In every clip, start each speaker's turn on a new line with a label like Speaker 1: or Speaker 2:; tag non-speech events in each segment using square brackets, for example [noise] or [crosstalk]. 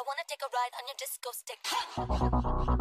Speaker 1: I wanna take a ride on your disco stick. [laughs]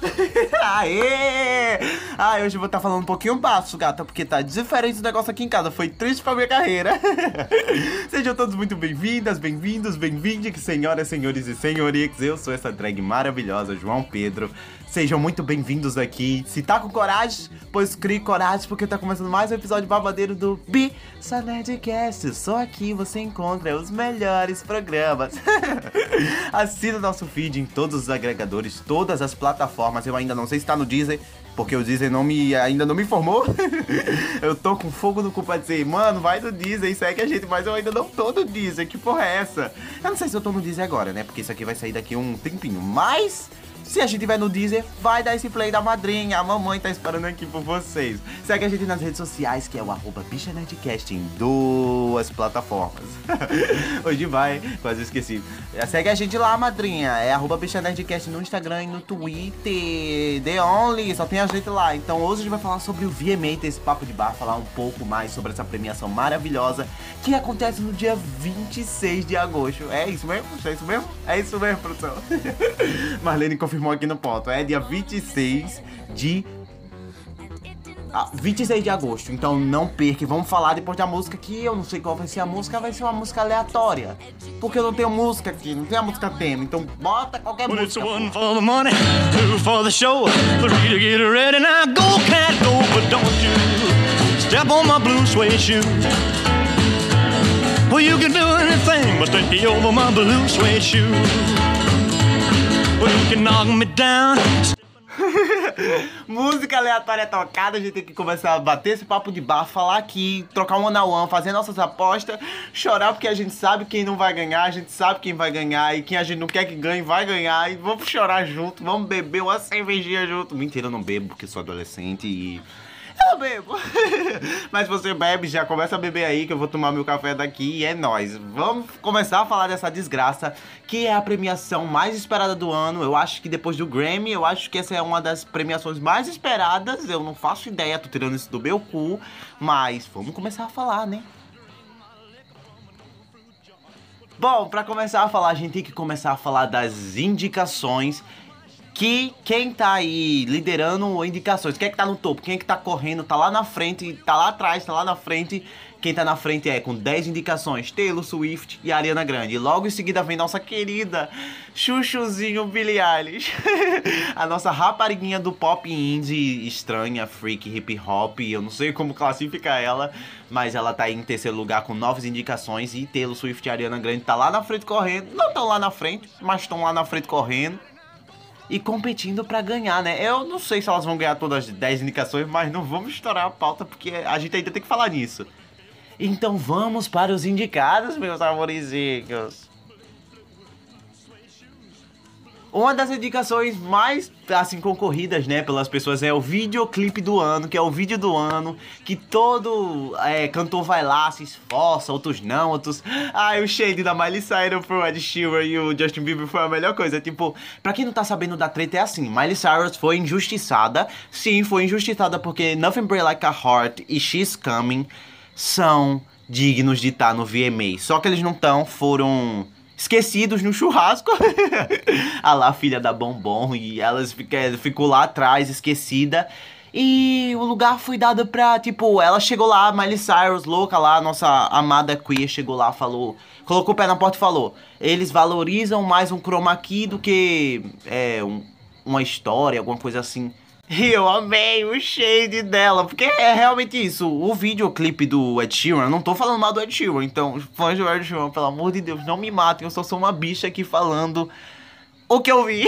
Speaker 1: [laughs]
Speaker 2: Aê! Ah, hoje eu vou estar falando um pouquinho baixo, gata, porque tá diferente o negócio aqui em casa. Foi triste pra minha carreira. [laughs] Sejam todos muito bem-vindas, bem-vindos, bem-vindos, senhoras, senhores e senhoritas. Eu sou essa drag maravilhosa, João Pedro. Sejam muito bem-vindos aqui. Se tá com coragem, pois crie coragem, porque tá começando mais um episódio babadeiro do Bi Nerdcast. Só aqui você encontra os melhores programas. [laughs] Assina nosso feed em todos os agregadores, todas as plataformas. Eu ainda não sei se tá no Deezer, porque o Deezer não me, ainda não me informou. [laughs] eu tô com fogo no cu pra dizer, mano, vai no Deezer e segue a gente, mas eu ainda não tô no Deezer. Que porra é essa? Eu não sei se eu tô no Deezer agora, né? Porque isso aqui vai sair daqui um tempinho. Mas se a gente tiver no Deezer, vai dar esse play da madrinha. A mamãe tá esperando aqui por vocês. Segue a gente nas redes sociais, que é o arroba em duas plataformas. [laughs] Hoje vai, quase esqueci. Segue a gente lá, madrinha. É arroba Bicha no Instagram e no Twitter. The Only, só tem a gente lá. Então hoje a gente vai falar sobre o VMA, ter esse papo de bar, falar um pouco mais sobre essa premiação maravilhosa que acontece no dia 26 de agosto. É isso mesmo? É isso mesmo? É isso mesmo, produção. [laughs] Marlene confirmou aqui no ponto. É dia 26 de. Ah, 26 de agosto, então não perca. Vamos falar depois da música que eu não sei qual vai ser a música, vai ser uma música aleatória. Porque eu não tenho música aqui, não tem a música tema, então bota qualquer música.
Speaker 3: one for the money, two for the show, three to get ready. Now go, cat, go, but don't you step on my blue suede shoe. Well, you can do anything but stay over my blue suede shoe. [laughs]
Speaker 2: Música aleatória tocada, a gente tem que começar a bater esse papo de bar, falar aqui, trocar um one on one, fazer nossas apostas, chorar porque a gente sabe quem não vai ganhar, a gente sabe quem vai ganhar e quem a gente não quer que ganhe vai ganhar e vamos chorar junto, vamos beber uma cervejinha junto. Mentira, eu não bebo porque sou adolescente e. Eu bebo. [laughs] Mas você bebe, já começa a beber aí que eu vou tomar meu café daqui e é nóis. Vamos começar a falar dessa desgraça que é a premiação mais esperada do ano. Eu acho que depois do Grammy, eu acho que essa é uma das premiações mais esperadas. Eu não faço ideia, tô tirando isso do meu cu. Mas vamos começar a falar, né? Bom, pra começar a falar, a gente tem que começar a falar das indicações que quem tá aí liderando indicações, quem é que tá no topo, quem é que tá correndo, tá lá na frente, tá lá atrás, tá lá na frente. Quem tá na frente é com 10 indicações, Taylor Swift e Ariana Grande. Logo em seguida vem nossa querida Chuchuzinho Billie Eilish. [laughs] a nossa rapariguinha do pop indie estranha, freak, hip hop. Eu não sei como classificar ela, mas ela tá aí em terceiro lugar com novas indicações. E Taylor Swift e Ariana Grande tá lá na frente correndo. Não estão lá na frente, mas estão lá na frente correndo e competindo pra ganhar, né? Eu não sei se elas vão ganhar todas as 10 indicações, mas não vamos estourar a pauta porque a gente ainda tem que falar nisso. Então vamos para os indicados, meus amorizinhos. Uma das indicações mais, assim, concorridas, né, pelas pessoas é o videoclipe do ano, que é o vídeo do ano, que todo é, cantor vai lá, se esforça, outros não, outros... Ai, o shade da Miley Cyrus pro Ed Sheeran e o Justin Bieber foi a melhor coisa. Tipo, pra quem não tá sabendo da treta, é assim, Miley Cyrus foi injustiçada, sim, foi injustiçada porque Nothing Break Like a Heart e She's Coming são dignos de estar no VMA. Só que eles não estão, foram esquecidos no churrasco. a [laughs] lá, filha da Bombom, e elas ficou lá atrás, esquecida. E o lugar foi dado pra, tipo, ela chegou lá, Miley Cyrus, louca lá, nossa amada queer, chegou lá, falou, colocou o pé na porta e falou: eles valorizam mais um chroma key do que é, um- uma história, alguma coisa assim. E eu amei o shade dela, porque é realmente isso. O videoclipe do Ed Sheeran, eu não tô falando mal do Ed Sheeran, então, fãs do Ed Sheeran, pelo amor de Deus, não me matem, eu só sou uma bicha aqui falando o que eu vi.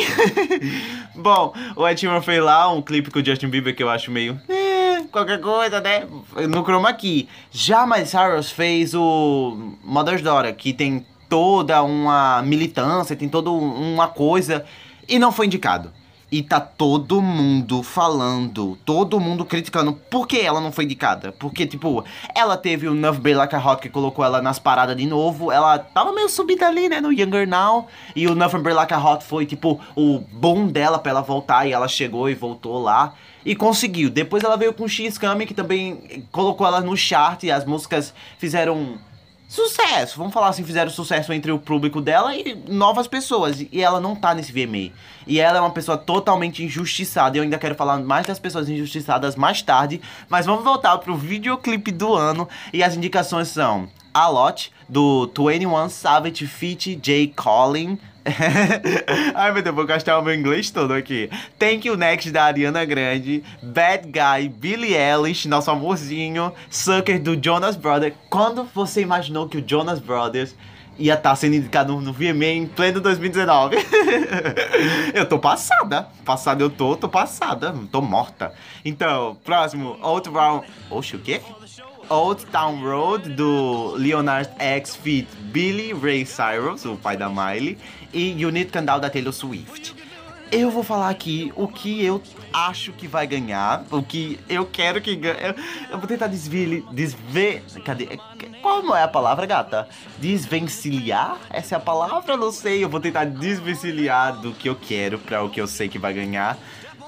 Speaker 2: [laughs] Bom, o Ed Sheeran fez lá um clipe com o Justin Bieber que eu acho meio. eh, qualquer coisa, né? No chroma key. Já Miley Cyrus fez o Mother's Daughter, que tem toda uma militância, tem toda uma coisa, e não foi indicado. E tá todo mundo falando, todo mundo criticando por que ela não foi indicada. Porque, tipo, ela teve o Nuff Bay Like a Hot que colocou ela nas paradas de novo. Ela tava meio subida ali, né, no Younger Now. E o Nuff Bay Like a Hot foi, tipo, o bom dela pra ela voltar. E ela chegou e voltou lá. E conseguiu. Depois ela veio com X Kami, que também colocou ela no chart. E as músicas fizeram sucesso, vamos falar assim, fizeram sucesso entre o público dela e novas pessoas. E ela não tá nesse VMA. E ela é uma pessoa totalmente injustiçada. Eu ainda quero falar mais das pessoas injustiçadas mais tarde. Mas vamos voltar pro videoclipe do ano. E as indicações são A Lot, do 21 Savage Feat J. Collin. [laughs] Ai meu Deus, vou gastar o meu inglês todo aqui. Thank You Next da Ariana Grande, Bad Guy, Billie Eilish, nosso amorzinho, Sucker do Jonas Brothers. Quando você imaginou que o Jonas Brothers ia estar tá sendo indicado no VMA em pleno 2019? [laughs] eu tô passada. Passada eu tô, tô passada. Tô morta. Então, próximo, Old Round. Oxe, o quê? Old Town Road do Leonard X feat Billy Ray Cyrus, o pai da Miley, e Unit Candle da Taylor Swift. Eu vou falar aqui o que eu acho que vai ganhar, o que eu quero que ganhe. Eu, eu vou tentar desver. desver cadê? Como é a palavra, gata? Desvencilhar? Essa é a palavra? Não sei. Eu vou tentar desvencilhar do que eu quero para o que eu sei que vai ganhar.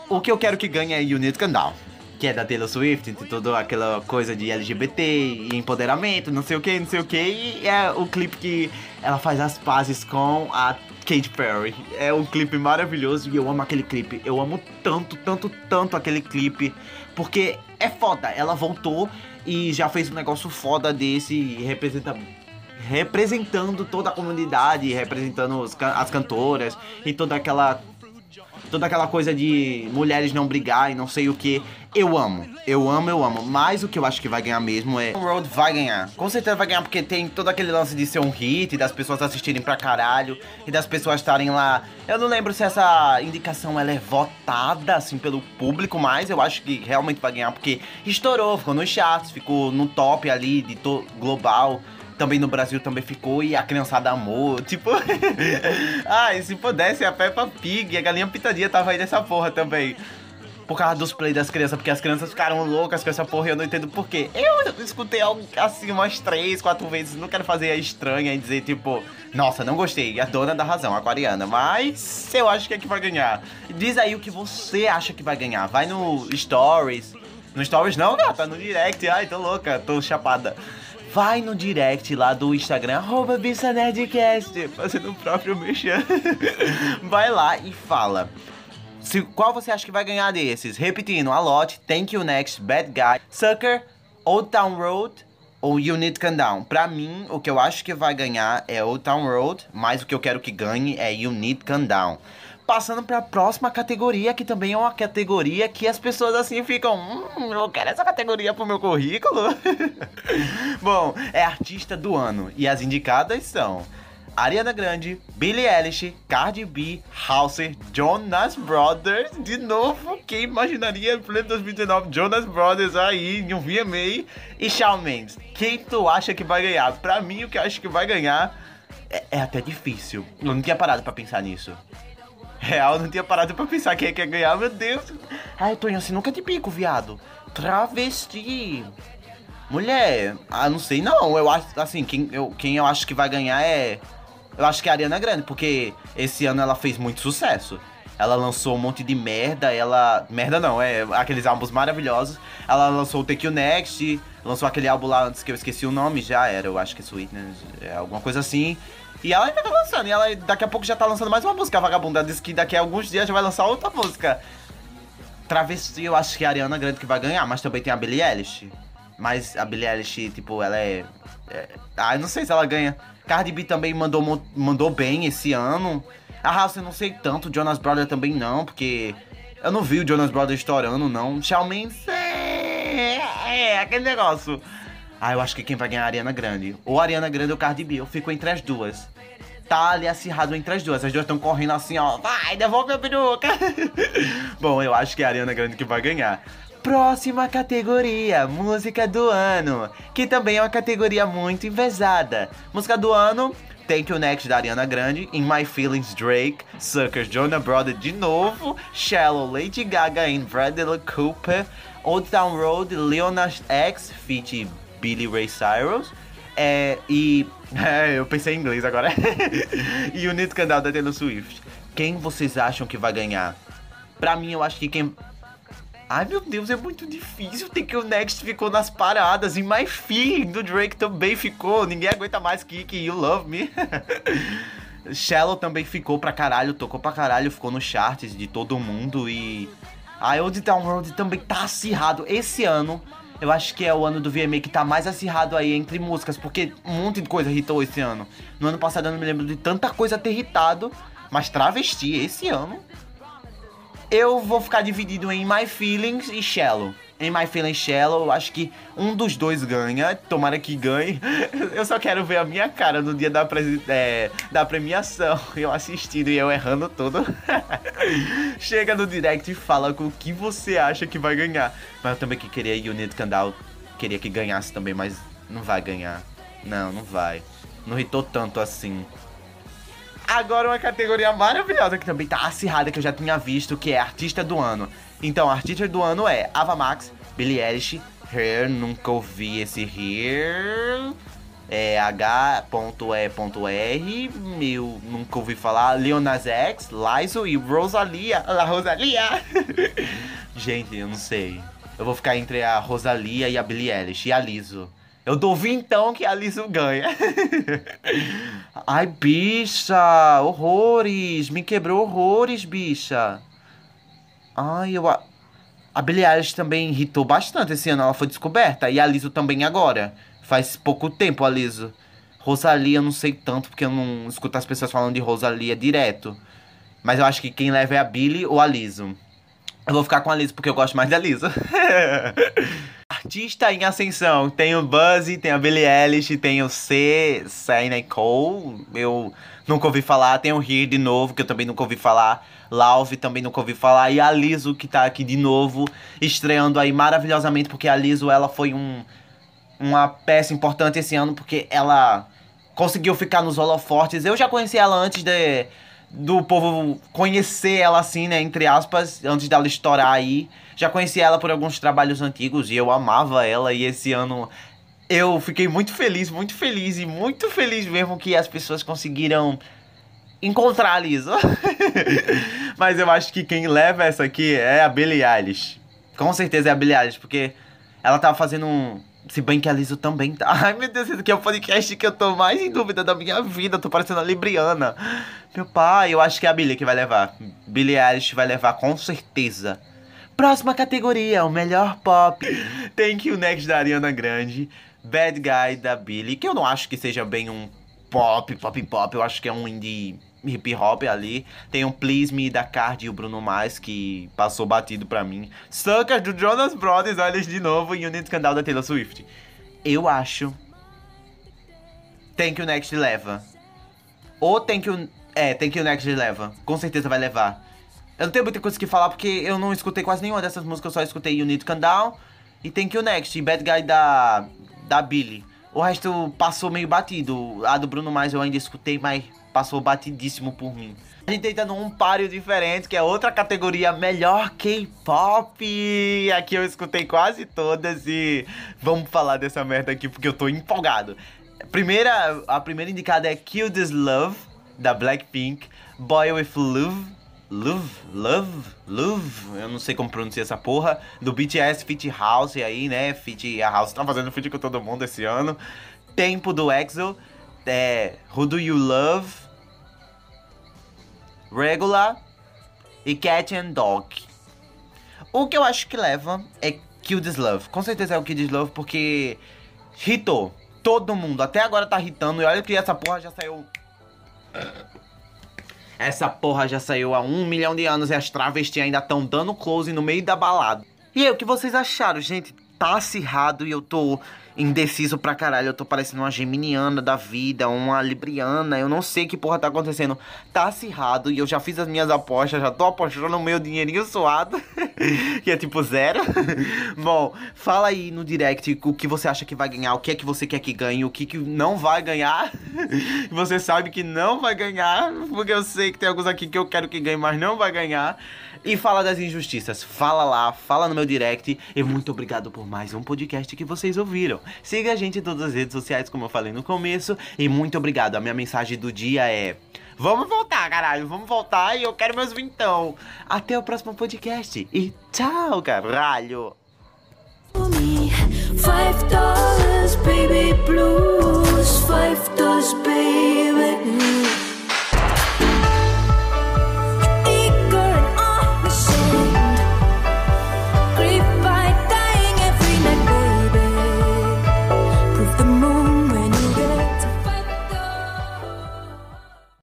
Speaker 2: O que eu quero que ganhe é Unit Candle que é da Taylor Swift, tem toda aquela coisa de LGBT e empoderamento, não sei o que, não sei o que, e é o clipe que ela faz as pazes com a Katy Perry. É um clipe maravilhoso e eu amo aquele clipe. Eu amo tanto, tanto, tanto aquele clipe, porque é foda. Ela voltou e já fez um negócio foda desse e representa representando toda a comunidade, representando os, as cantoras e toda aquela toda aquela coisa de mulheres não brigar e não sei o que. Eu amo, eu amo, eu amo. Mas o que eu acho que vai ganhar mesmo é. Road vai ganhar. Com certeza vai ganhar porque tem todo aquele lance de ser um hit, das pessoas assistirem pra caralho e das pessoas estarem lá. Eu não lembro se essa indicação ela é votada assim pelo público, mas eu acho que realmente vai ganhar porque estourou, ficou nos charts, ficou no top ali de global também no Brasil também ficou e a criançada amou. Tipo, [laughs] ai, se pudesse a Peppa Pig, a galinha pitadinha tava aí nessa porra também. Por causa dos play das crianças, porque as crianças ficaram loucas com essa porra e eu não entendo por quê. Eu escutei algo assim umas três, quatro vezes, não quero fazer a estranha e dizer, tipo, nossa, não gostei, a dona da razão, a aquariana. Mas eu acho que é que vai ganhar. Diz aí o que você acha que vai ganhar. Vai no Stories. No Stories não, gata, no Direct. Ai, tô louca, tô chapada vai no direct lá do Instagram, arroba Nerdcast, fazendo o próprio mexer. [laughs] vai lá e fala. Se, qual você acha que vai ganhar desses? Repetindo, a lot, Thank You Next, Bad Guy, Sucker, Old Town Road ou You Need Calm Down. Pra mim, o que eu acho que vai ganhar é Old Town Road, mas o que eu quero que ganhe é You Need Calm Down passando para a próxima categoria, que também é uma categoria que as pessoas assim ficam, hum, eu quero essa categoria pro meu currículo. [laughs] Bom, é artista do ano e as indicadas são Ariana Grande, Billie Eilish, Cardi B, Hauser, Jonas Brothers, de novo, quem imaginaria em pleno 2019 Jonas Brothers aí em um VMA e Shawn Mendes. Quem tu acha que vai ganhar? Pra mim, o que eu acho que vai ganhar é, é até difícil. Eu não tinha parado para pensar nisso. Real, não tinha parado pra pensar quem é que ia ganhar, meu Deus. Ai, Tonho, assim nunca te pico, viado. Travesti. Mulher, ah, não sei não. Eu acho, assim, quem eu, quem eu acho que vai ganhar é. Eu acho que é a Ariana Grande, porque esse ano ela fez muito sucesso. Ela lançou um monte de merda, ela. Merda não, é aqueles álbuns maravilhosos. Ela lançou o Take You Next, lançou aquele álbum lá antes que eu esqueci o nome, já era, eu acho que é Sweetness, é alguma coisa assim. E ela ainda tá lançando. E ela daqui a pouco já tá lançando mais uma música, a vagabunda. Ela disse que daqui a alguns dias já vai lançar outra música. Travesti, eu acho que a Ariana Grande que vai ganhar, mas também tem a Billie Eilish. Mas a Billie Eilish, tipo, ela é. é ah, eu não sei se ela ganha. Cardi B também mandou, mandou bem esse ano. A House eu não sei tanto, Jonas Brothers também não, porque eu não vi o Jonas Brothers estourando, não. Shawn Mendes é, é aquele negócio. Ah, eu acho que quem vai ganhar é a Ariana Grande. Ou a Ariana Grande ou Cardi B. Eu fico entre as duas. Tá ali acirrado entre as duas. As duas estão correndo assim, ó. Vai, devolve minha peruca. [laughs] Bom, eu acho que é a Ariana Grande que vai ganhar. Próxima categoria, música do ano, que também é uma categoria muito invejada. Música do ano, Thank You Next da Ariana Grande, In My Feelings Drake, Suckers Jonah Brother de novo, Shallow Lady Gaga e Bradley Cooper, Old Town Road, Leonard X, feat Billy Ray Cyrus, é, e. [laughs] É, eu pensei em inglês agora. [laughs] e o Nito Candal da Taylor Swift. Quem vocês acham que vai ganhar? Pra mim, eu acho que quem. Ai meu Deus, é muito difícil. Tem que o Next ficou nas paradas. E My Feeling do Drake também ficou. Ninguém aguenta mais Kiki You Love Me. [laughs] Shallow também ficou pra caralho, tocou pra caralho, ficou nos charts de todo mundo. E a Old Town Road também tá acirrado. Esse ano, eu acho que é o ano do VMA que tá mais acirrado aí entre músicas, porque um monte de coisa irritou esse ano. No ano passado eu não me lembro de tanta coisa ter irritado, mas travesti esse ano eu vou ficar dividido em My Feelings e Shallow. Em My Feelings Shallow, acho que um dos dois ganha. Tomara que ganhe. [laughs] Eu só quero ver a minha cara no dia da, é, da premiação. [laughs] Eu assistindo e eu errando tudo. [laughs] Chega no direct e fala com o que você acha que vai ganhar. Mas eu também que queria Unit Candal. Queria que ganhasse também, mas não vai ganhar. Não, não vai. Não irritou tanto assim. Agora uma categoria maravilhosa que também tá acirrada, que eu já tinha visto, que é Artista do Ano. Então, Artista do Ano é Ava Max, Billie Eilish, Her, nunca ouvi esse Her... É H.E.R, meu, nunca ouvi falar. Leonas X, Lizzo e Rosalia. A Rosalia! [laughs] Gente, eu não sei. Eu vou ficar entre a Rosalia e a Billie Eilish e a Lizzo. Eu duvido então que a Liso ganha. [laughs] Ai, bicha! Horrores! Me quebrou horrores, bicha! Ai, eu. A Billie Eilish também irritou bastante esse ano, ela foi descoberta. E a Liso também agora. Faz pouco tempo a Liso. Rosalia, eu não sei tanto, porque eu não escuto as pessoas falando de Rosalia direto. Mas eu acho que quem leva é a Billie ou a Liso. Eu vou ficar com a Liso porque eu gosto mais da Liso. [laughs] artista em ascensão. Tem o Buzz, tem a Billie Eilish, tem o C, Saina Cole. Eu nunca ouvi falar. Tem o Here de novo, que eu também nunca ouvi falar. Lauve também nunca ouvi falar. E a Liso, que tá aqui de novo, estreando aí maravilhosamente, porque a Liso, ela foi um, uma peça importante esse ano, porque ela conseguiu ficar nos holofortes. Eu já conheci ela antes de do povo conhecer ela assim, né, entre aspas, antes dela estourar aí. Já conheci ela por alguns trabalhos antigos e eu amava ela e esse ano eu fiquei muito feliz, muito feliz e muito feliz mesmo que as pessoas conseguiram encontrar a Lisa. [laughs] Mas eu acho que quem leva essa aqui é a Billie Eilish. Com certeza é a Billie Eilish, porque ela tava fazendo um se bem que a Liso também tá. [laughs] Ai, meu Deus, esse aqui é o podcast que eu tô mais em dúvida da minha vida. Eu tô parecendo a Libriana. Meu pai, eu acho que é a Billie que vai levar. Billie Eilish vai levar com certeza. Próxima categoria, o melhor pop. [laughs] Thank You Next da Ariana Grande. Bad Guy da Billie, que eu não acho que seja bem um pop, pop, pop. Eu acho que é um indie hip hop ali. Tem um Please Me da Card e o Bruno Mars, que passou batido pra mim. Suckers do Jonas Brothers, olha de novo, e o Unit Scandal da Taylor Swift. Eu acho. Thank You Next leva. Ou Thank You. É, Thank You Next leva. Com certeza vai levar. Eu não tenho muita coisa que falar porque eu não escutei quase nenhuma dessas músicas, eu só escutei You Need to Calm Down e Thank You Next, e Bad Guy da, da Billy. O resto passou meio batido. A do Bruno Mars eu ainda escutei, mas passou batidíssimo por mim. A gente tá num páreo diferente, que é outra categoria melhor K-pop. Aqui eu escutei quase todas e vamos falar dessa merda aqui porque eu tô empolgado. Primeira, a primeira indicada é Kill This Love, da Blackpink. Boy With Love, Love, Love, Love, eu não sei como pronunciar essa porra, do BTS Fit House aí, né? Fit a House tá fazendo feat com todo mundo esse ano. Tempo do EXO, é, Who Do You Love, Regular e Cat and Dog. O que eu acho que leva é Kill This Love. Com certeza é o Kill This Love porque hitou todo mundo. Até agora tá hitando e olha que essa porra já saiu essa porra já saiu há um milhão de anos e as travestis ainda estão dando close no meio da balada. E aí, o que vocês acharam, gente? tá acirrado e eu tô indeciso pra caralho. Eu tô parecendo uma geminiana da vida, uma libriana. Eu não sei que porra tá acontecendo. Tá acirrado e eu já fiz as minhas apostas, já tô apostando o meu dinheirinho suado, [laughs] que é tipo zero. [laughs] Bom, fala aí no direct o que você acha que vai ganhar, o que é que você quer que ganhe, o que, que não vai ganhar. [laughs] você sabe que não vai ganhar, porque eu sei que tem alguns aqui que eu quero que ganhe, mas não vai ganhar. E fala das injustiças. Fala lá, fala no meu direct. E muito obrigado por mais um podcast que vocês ouviram. Siga a gente em todas as redes sociais, como eu falei no começo. E muito obrigado. A minha mensagem do dia é. Vamos voltar, caralho. Vamos voltar e eu quero meus vintão. Até o próximo podcast. E tchau, caralho.
Speaker 4: Five dollars, baby blues. Five dollars, baby.